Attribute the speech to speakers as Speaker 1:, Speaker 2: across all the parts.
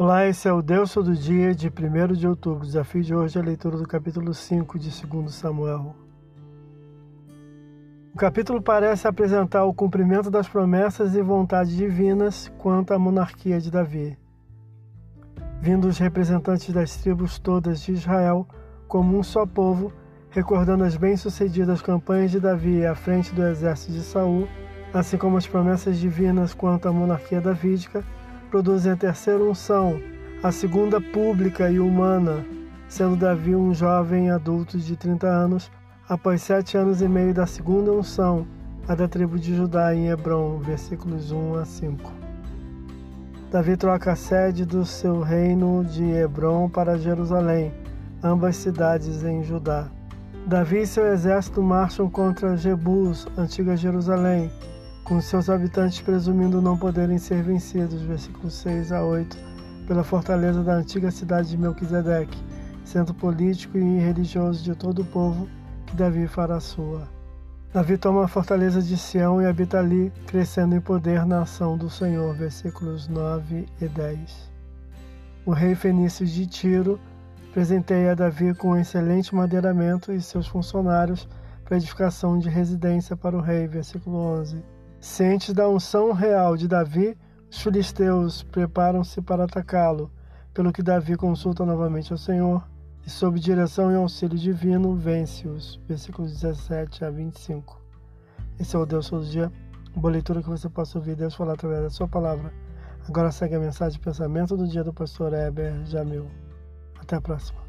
Speaker 1: Olá, esse é o Deus Todo Dia de 1 de outubro. O desafio de hoje é a leitura do capítulo 5 de 2 Samuel. O capítulo parece apresentar o cumprimento das promessas e vontades divinas quanto à monarquia de Davi. Vindo os representantes das tribos todas de Israel como um só povo, recordando as bem-sucedidas campanhas de Davi à frente do exército de Saul, assim como as promessas divinas quanto à monarquia davídica, produzem a terceira unção, a segunda pública e humana, sendo Davi um jovem adulto de 30 anos, após sete anos e meio da segunda unção, a da tribo de Judá em Hebron, versículos 1 a 5. Davi troca a sede do seu reino de Hebron para Jerusalém, ambas cidades em Judá. Davi e seu exército marcham contra Jebus, antiga Jerusalém, com seus habitantes presumindo não poderem ser vencidos, versículos 6 a 8, pela fortaleza da antiga cidade de Melquisedeque, centro político e religioso de todo o povo que Davi fará sua. Davi toma a fortaleza de Sião e habita ali, crescendo em poder na ação do Senhor, versículos 9 e 10. O rei fenício de Tiro presenteia Davi com um excelente madeiramento e seus funcionários para edificação de residência para o rei, versículo 11. Cientes da unção real de Davi, os filisteus preparam-se para atacá-lo, pelo que Davi consulta novamente ao Senhor e, sob direção e auxílio divino, vence-os. Versículos 17 a 25. Esse é o Deus todo dia. Boa leitura que você possa ouvir Deus falar através da sua palavra. Agora segue a mensagem de pensamento do dia do pastor Heber Jamil. Até a próxima.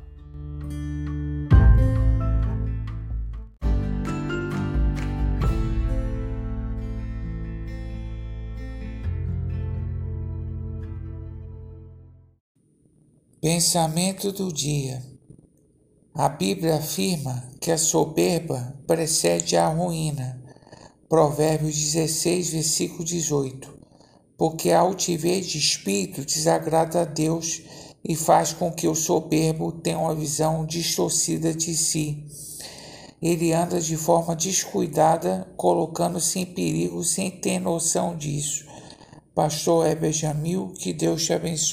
Speaker 2: Pensamento do dia. A Bíblia afirma que a soberba precede a ruína. Provérbios 16, versículo 18. Porque a altivez de espírito desagrada a Deus e faz com que o soberbo tenha uma visão distorcida de si. Ele anda de forma descuidada, colocando-se em perigo sem ter noção disso. Pastor Heber Jamil, que Deus te abençoe.